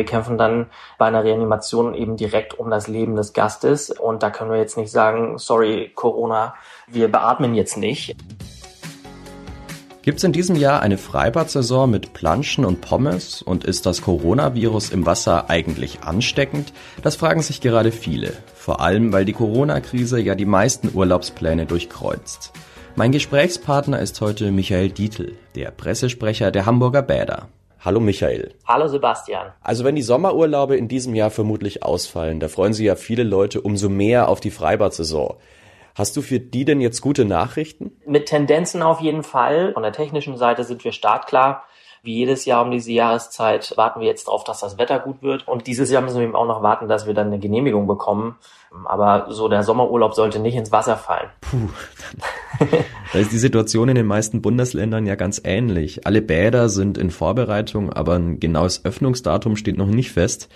Wir kämpfen dann bei einer Reanimation eben direkt um das Leben des Gastes. Und da können wir jetzt nicht sagen, sorry, Corona, wir beatmen jetzt nicht. Gibt es in diesem Jahr eine Freibad-Saison mit Planschen und Pommes und ist das Coronavirus im Wasser eigentlich ansteckend? Das fragen sich gerade viele. Vor allem, weil die Corona-Krise ja die meisten Urlaubspläne durchkreuzt. Mein Gesprächspartner ist heute Michael Dietl, der Pressesprecher der Hamburger Bäder. Hallo Michael. Hallo Sebastian. Also wenn die Sommerurlaube in diesem Jahr vermutlich ausfallen, da freuen sich ja viele Leute umso mehr auf die Freibad-Saison. Hast du für die denn jetzt gute Nachrichten? Mit Tendenzen auf jeden Fall. Von der technischen Seite sind wir startklar. Wie jedes Jahr um diese Jahreszeit warten wir jetzt darauf, dass das Wetter gut wird. Und dieses Jahr müssen wir eben auch noch warten, dass wir dann eine Genehmigung bekommen. Aber so der Sommerurlaub sollte nicht ins Wasser fallen. Puh. da ist die Situation in den meisten Bundesländern ja ganz ähnlich. Alle Bäder sind in Vorbereitung, aber ein genaues Öffnungsdatum steht noch nicht fest.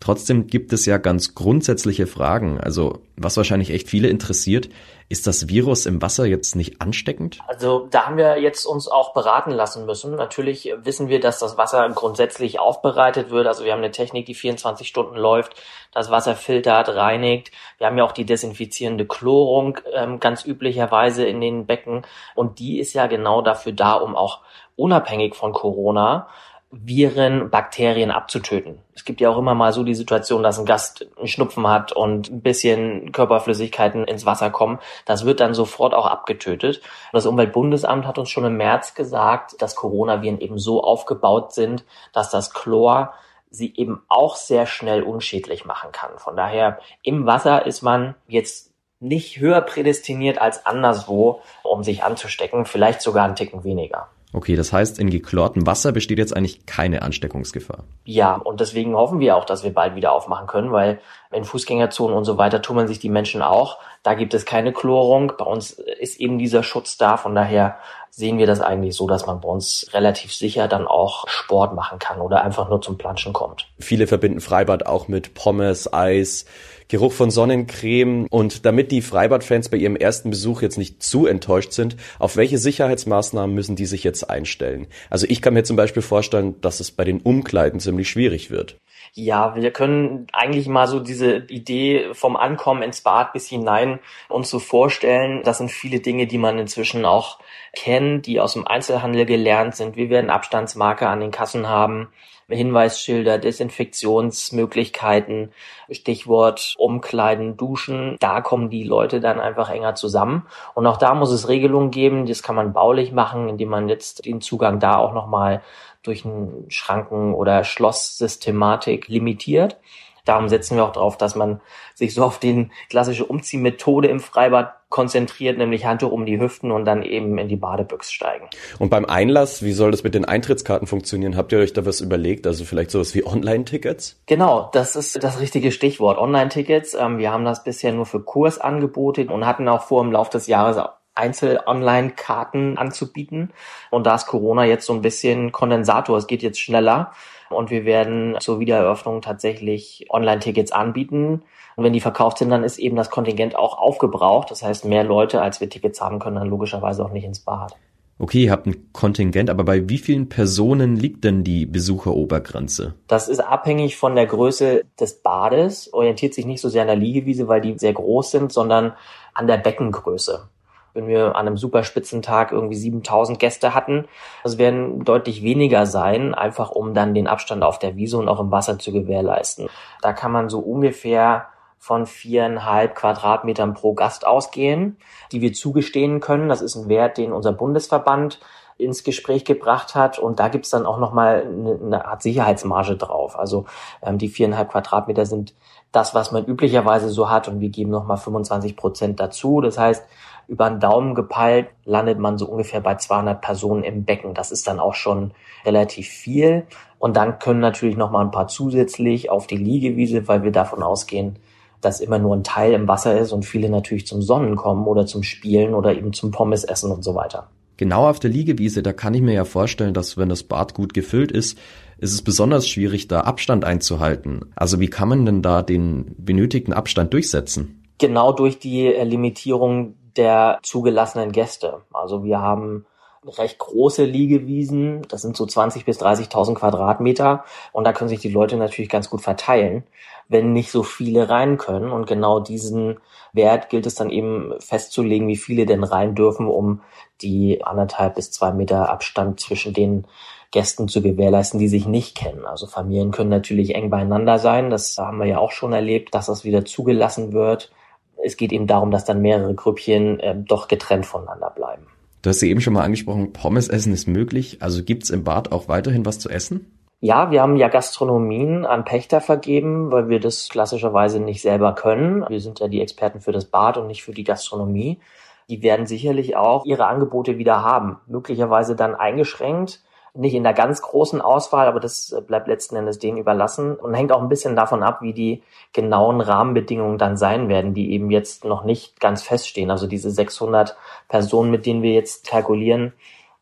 Trotzdem gibt es ja ganz grundsätzliche Fragen. Also, was wahrscheinlich echt viele interessiert, ist das Virus im Wasser jetzt nicht ansteckend? Also, da haben wir jetzt uns auch beraten lassen müssen. Natürlich wissen wir, dass das Wasser grundsätzlich aufbereitet wird. Also, wir haben eine Technik, die 24 Stunden läuft, das Wasser filtert, reinigt. Wir haben ja auch die desinfizierende Chlorung ähm, ganz üblicherweise in den Becken. Und die ist ja genau dafür da, um auch unabhängig von Corona Viren, Bakterien abzutöten. Es gibt ja auch immer mal so die Situation, dass ein Gast einen Schnupfen hat und ein bisschen Körperflüssigkeiten ins Wasser kommen. Das wird dann sofort auch abgetötet. Das Umweltbundesamt hat uns schon im März gesagt, dass Coronaviren eben so aufgebaut sind, dass das Chlor sie eben auch sehr schnell unschädlich machen kann. Von daher im Wasser ist man jetzt nicht höher prädestiniert als anderswo, um sich anzustecken, vielleicht sogar einen Ticken weniger. Okay, das heißt, in geklortem Wasser besteht jetzt eigentlich keine Ansteckungsgefahr. Ja, und deswegen hoffen wir auch, dass wir bald wieder aufmachen können, weil in Fußgängerzonen und so weiter tummeln sich die Menschen auch. Da gibt es keine Chlorung. Bei uns ist eben dieser Schutz da. Von daher sehen wir das eigentlich so, dass man bei uns relativ sicher dann auch Sport machen kann oder einfach nur zum Planschen kommt. Viele verbinden Freibad auch mit Pommes, Eis, Geruch von Sonnencreme. Und damit die Freibadfans bei ihrem ersten Besuch jetzt nicht zu enttäuscht sind, auf welche Sicherheitsmaßnahmen müssen die sich jetzt einstellen? Also ich kann mir zum Beispiel vorstellen, dass es bei den Umkleiden ziemlich schwierig wird. Ja, wir können eigentlich mal so diese Idee vom Ankommen ins Bad bis hinein uns so vorstellen. Das sind viele Dinge, die man inzwischen auch kennt, die aus dem Einzelhandel gelernt sind. Wir werden Abstandsmarker an den Kassen haben. Hinweisschilder, Desinfektionsmöglichkeiten, Stichwort Umkleiden, Duschen. Da kommen die Leute dann einfach enger zusammen. Und auch da muss es Regelungen geben. Das kann man baulich machen, indem man jetzt den Zugang da auch nochmal durch einen Schranken- oder Schlosssystematik limitiert. Darum setzen wir auch darauf, dass man sich so auf den klassische Umziehmethode im Freibad konzentriert, nämlich Handtuch um die Hüften und dann eben in die Badebüchse steigen. Und beim Einlass, wie soll das mit den Eintrittskarten funktionieren? Habt ihr euch da was überlegt? Also vielleicht sowas wie Online-Tickets? Genau, das ist das richtige Stichwort. Online-Tickets. Ähm, wir haben das bisher nur für Kursangebote und hatten auch vor, im Laufe des Jahres Einzel-Online-Karten anzubieten. Und da ist Corona jetzt so ein bisschen Kondensator. Es geht jetzt schneller. Und wir werden zur Wiedereröffnung tatsächlich Online-Tickets anbieten. Und wenn die verkauft sind, dann ist eben das Kontingent auch aufgebraucht. Das heißt, mehr Leute, als wir Tickets haben können, dann logischerweise auch nicht ins Bad. Okay, ihr habt ein Kontingent, aber bei wie vielen Personen liegt denn die Besucherobergrenze? Das ist abhängig von der Größe des Bades, orientiert sich nicht so sehr an der Liegewiese, weil die sehr groß sind, sondern an der Beckengröße wenn wir an einem Superspitzentag irgendwie 7000 Gäste hatten. Das werden deutlich weniger sein, einfach um dann den Abstand auf der Wiese und auch im Wasser zu gewährleisten. Da kann man so ungefähr von viereinhalb Quadratmetern pro Gast ausgehen, die wir zugestehen können. Das ist ein Wert, den unser Bundesverband ins Gespräch gebracht hat. Und da gibt's dann auch nochmal eine, eine Art Sicherheitsmarge drauf. Also ähm, die viereinhalb Quadratmeter sind das, was man üblicherweise so hat. Und wir geben nochmal 25 Prozent dazu. Das heißt, über den Daumen gepeilt landet man so ungefähr bei 200 Personen im Becken. Das ist dann auch schon relativ viel. Und dann können natürlich noch mal ein paar zusätzlich auf die Liegewiese, weil wir davon ausgehen, dass immer nur ein Teil im Wasser ist und viele natürlich zum Sonnen kommen oder zum Spielen oder eben zum Pommes essen und so weiter. Genau auf der Liegewiese, da kann ich mir ja vorstellen, dass wenn das Bad gut gefüllt ist, ist es besonders schwierig, da Abstand einzuhalten. Also wie kann man denn da den benötigten Abstand durchsetzen? Genau durch die Limitierung der zugelassenen Gäste. Also wir haben recht große Liegewiesen. Das sind so 20 bis 30.000 Quadratmeter. Und da können sich die Leute natürlich ganz gut verteilen, wenn nicht so viele rein können. Und genau diesen Wert gilt es dann eben festzulegen, wie viele denn rein dürfen, um die anderthalb bis zwei Meter Abstand zwischen den Gästen zu gewährleisten, die sich nicht kennen. Also Familien können natürlich eng beieinander sein. Das haben wir ja auch schon erlebt, dass das wieder zugelassen wird. Es geht eben darum, dass dann mehrere Grüppchen äh, doch getrennt voneinander bleiben. Du hast ja eben schon mal angesprochen, Pommes essen ist möglich. Also gibt's im Bad auch weiterhin was zu essen? Ja, wir haben ja Gastronomien an Pächter vergeben, weil wir das klassischerweise nicht selber können. Wir sind ja die Experten für das Bad und nicht für die Gastronomie. Die werden sicherlich auch ihre Angebote wieder haben, möglicherweise dann eingeschränkt nicht in der ganz großen Auswahl, aber das äh, bleibt letzten Endes denen überlassen und hängt auch ein bisschen davon ab, wie die genauen Rahmenbedingungen dann sein werden, die eben jetzt noch nicht ganz feststehen. Also diese 600 Personen, mit denen wir jetzt kalkulieren,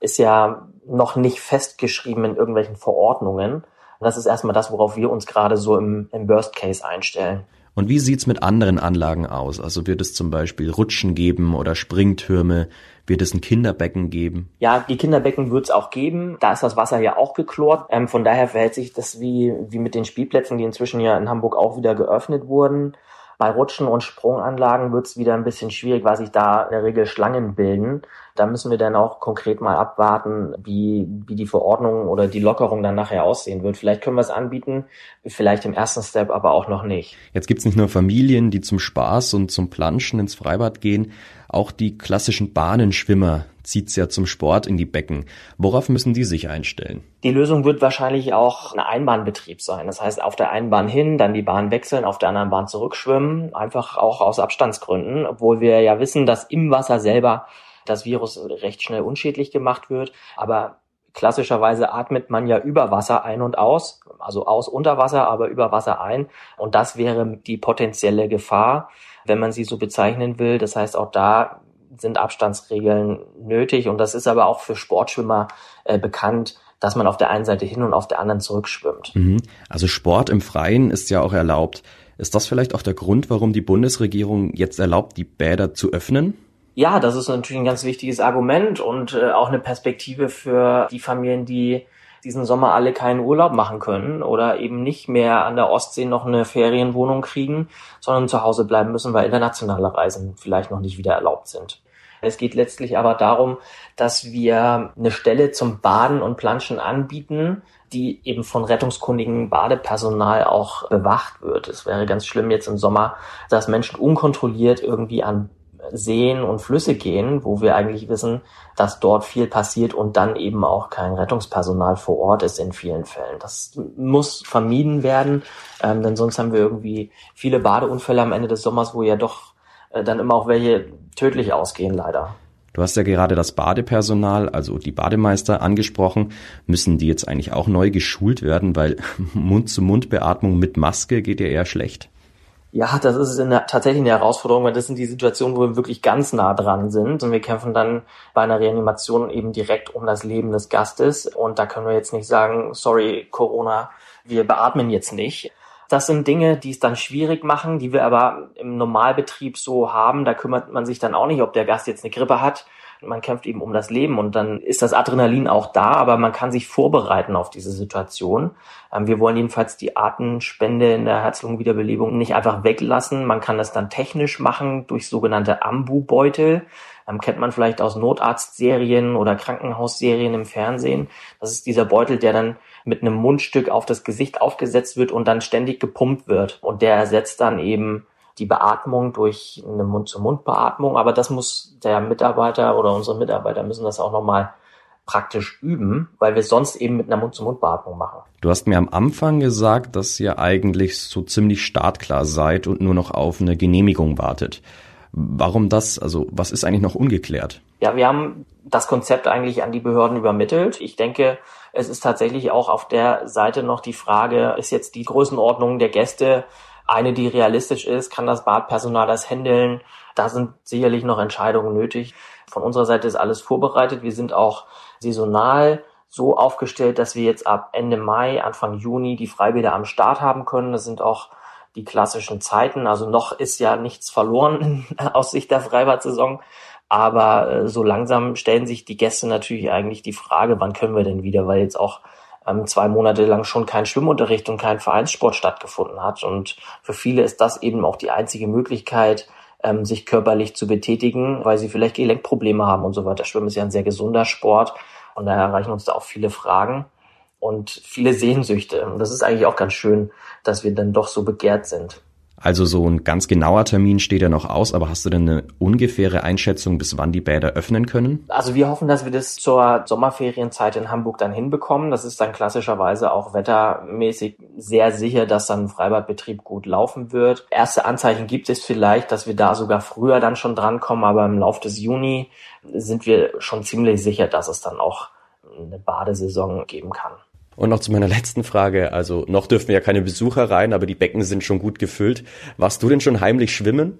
ist ja noch nicht festgeschrieben in irgendwelchen Verordnungen. Das ist erstmal das, worauf wir uns gerade so im, im Worst Case einstellen. Und wie sieht's mit anderen Anlagen aus? Also wird es zum Beispiel Rutschen geben oder Springtürme? Wird es ein Kinderbecken geben? Ja, die Kinderbecken wird es auch geben. Da ist das Wasser ja auch geklort. Ähm, von daher verhält sich das wie, wie mit den Spielplätzen, die inzwischen ja in Hamburg auch wieder geöffnet wurden. Bei Rutschen und Sprunganlagen wird es wieder ein bisschen schwierig, weil sich da in der Regel Schlangen bilden. Da müssen wir dann auch konkret mal abwarten, wie, wie die Verordnung oder die Lockerung dann nachher aussehen wird. Vielleicht können wir es anbieten, vielleicht im ersten Step aber auch noch nicht. Jetzt gibt's nicht nur Familien, die zum Spaß und zum Planschen ins Freibad gehen, auch die klassischen Bahnenschwimmer zieht's ja zum Sport in die Becken. Worauf müssen die sich einstellen? Die Lösung wird wahrscheinlich auch ein Einbahnbetrieb sein. Das heißt, auf der einen Bahn hin, dann die Bahn wechseln, auf der anderen Bahn zurückschwimmen. Einfach auch aus Abstandsgründen, obwohl wir ja wissen, dass im Wasser selber das Virus recht schnell unschädlich gemacht wird. Aber klassischerweise atmet man ja über Wasser ein und aus, also aus unter Wasser, aber über Wasser ein. Und das wäre die potenzielle Gefahr, wenn man sie so bezeichnen will. Das heißt, auch da sind Abstandsregeln nötig. Und das ist aber auch für Sportschwimmer äh, bekannt, dass man auf der einen Seite hin und auf der anderen zurückschwimmt. Mhm. Also Sport im Freien ist ja auch erlaubt. Ist das vielleicht auch der Grund, warum die Bundesregierung jetzt erlaubt, die Bäder zu öffnen? Ja, das ist natürlich ein ganz wichtiges Argument und äh, auch eine Perspektive für die Familien, die diesen Sommer alle keinen Urlaub machen können oder eben nicht mehr an der Ostsee noch eine Ferienwohnung kriegen, sondern zu Hause bleiben müssen, weil internationale Reisen vielleicht noch nicht wieder erlaubt sind. Es geht letztlich aber darum, dass wir eine Stelle zum Baden und Planschen anbieten, die eben von rettungskundigen Badepersonal auch bewacht wird. Es wäre ganz schlimm jetzt im Sommer, dass Menschen unkontrolliert irgendwie an Seen und Flüsse gehen, wo wir eigentlich wissen, dass dort viel passiert und dann eben auch kein Rettungspersonal vor Ort ist in vielen Fällen. Das muss vermieden werden, ähm, denn sonst haben wir irgendwie viele Badeunfälle am Ende des Sommers, wo ja doch äh, dann immer auch welche tödlich ausgehen, leider. Du hast ja gerade das Badepersonal, also die Bademeister angesprochen. Müssen die jetzt eigentlich auch neu geschult werden, weil Mund-zu-Mund-Beatmung mit Maske geht ja eher schlecht? Ja, das ist eine, tatsächlich eine Herausforderung, weil das sind die Situationen, wo wir wirklich ganz nah dran sind. Und wir kämpfen dann bei einer Reanimation eben direkt um das Leben des Gastes. Und da können wir jetzt nicht sagen, sorry, Corona, wir beatmen jetzt nicht. Das sind Dinge, die es dann schwierig machen, die wir aber im Normalbetrieb so haben. Da kümmert man sich dann auch nicht, ob der Gast jetzt eine Grippe hat man kämpft eben um das Leben und dann ist das Adrenalin auch da, aber man kann sich vorbereiten auf diese Situation. Ähm, wir wollen jedenfalls die Artenspende in der Herz-Lungen-Wiederbelebung nicht einfach weglassen. Man kann das dann technisch machen durch sogenannte Ambu-Beutel. Ähm, kennt man vielleicht aus Notarztserien oder Krankenhausserien im Fernsehen. Das ist dieser Beutel, der dann mit einem Mundstück auf das Gesicht aufgesetzt wird und dann ständig gepumpt wird. Und der ersetzt dann eben die Beatmung durch eine Mund-zu-Mund-Beatmung, aber das muss der Mitarbeiter oder unsere Mitarbeiter müssen das auch nochmal praktisch üben, weil wir sonst eben mit einer Mund-zu-Mund-Beatmung machen. Du hast mir am Anfang gesagt, dass ihr eigentlich so ziemlich startklar seid und nur noch auf eine Genehmigung wartet. Warum das? Also was ist eigentlich noch ungeklärt? Ja, wir haben das Konzept eigentlich an die Behörden übermittelt. Ich denke, es ist tatsächlich auch auf der Seite noch die Frage, ist jetzt die Größenordnung der Gäste eine, die realistisch ist, kann das Badpersonal das handeln. Da sind sicherlich noch Entscheidungen nötig. Von unserer Seite ist alles vorbereitet. Wir sind auch saisonal so aufgestellt, dass wir jetzt ab Ende Mai, Anfang Juni die Freibäder am Start haben können. Das sind auch die klassischen Zeiten. Also noch ist ja nichts verloren aus Sicht der Freibad-Saison. Aber äh, so langsam stellen sich die Gäste natürlich eigentlich die Frage, wann können wir denn wieder, weil jetzt auch ähm, zwei Monate lang schon kein Schwimmunterricht und kein Vereinssport stattgefunden hat. Und für viele ist das eben auch die einzige Möglichkeit, ähm, sich körperlich zu betätigen, weil sie vielleicht Gelenkprobleme haben und so weiter. Schwimmen ist ja ein sehr gesunder Sport und daher erreichen uns da auch viele Fragen und viele Sehnsüchte. Und das ist eigentlich auch ganz schön, dass wir dann doch so begehrt sind. Also so ein ganz genauer Termin steht ja noch aus, aber hast du denn eine ungefähre Einschätzung, bis wann die Bäder öffnen können? Also wir hoffen, dass wir das zur Sommerferienzeit in Hamburg dann hinbekommen. Das ist dann klassischerweise auch wettermäßig sehr sicher, dass dann Freibadbetrieb gut laufen wird. Erste Anzeichen gibt es vielleicht, dass wir da sogar früher dann schon drankommen, aber im Laufe des Juni sind wir schon ziemlich sicher, dass es dann auch eine Badesaison geben kann. Und noch zu meiner letzten Frage. Also noch dürfen ja keine Besucher rein, aber die Becken sind schon gut gefüllt. Warst du denn schon heimlich schwimmen?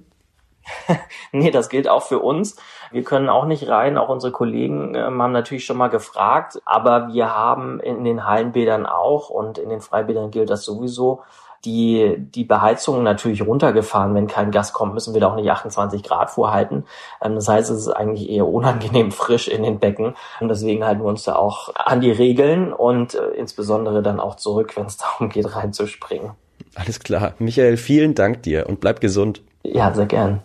nee, das gilt auch für uns. Wir können auch nicht rein. Auch unsere Kollegen äh, haben natürlich schon mal gefragt. Aber wir haben in den Hallenbädern auch und in den Freibädern gilt das sowieso die, die Beheizung natürlich runtergefahren. Wenn kein Gast kommt, müssen wir da auch nicht 28 Grad vorhalten. Ähm, das heißt, es ist eigentlich eher unangenehm frisch in den Becken. Und deswegen halten wir uns da auch an die Regeln und äh, insbesondere dann auch zurück, wenn es darum geht, reinzuspringen. Alles klar. Michael, vielen Dank dir und bleib gesund. Ja, sehr gern.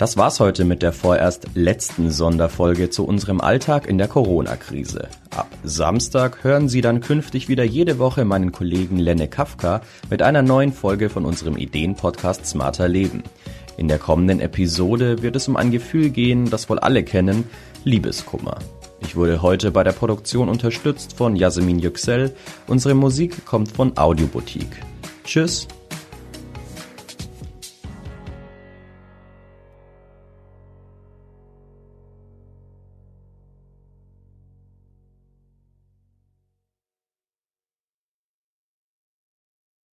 Das war's heute mit der vorerst letzten Sonderfolge zu unserem Alltag in der Corona-Krise. Ab Samstag hören Sie dann künftig wieder jede Woche meinen Kollegen Lenne Kafka mit einer neuen Folge von unserem Ideenpodcast Smarter Leben. In der kommenden Episode wird es um ein Gefühl gehen, das wohl alle kennen, Liebeskummer. Ich wurde heute bei der Produktion unterstützt von Yasemin Yüksel. Unsere Musik kommt von Audioboutique. Tschüss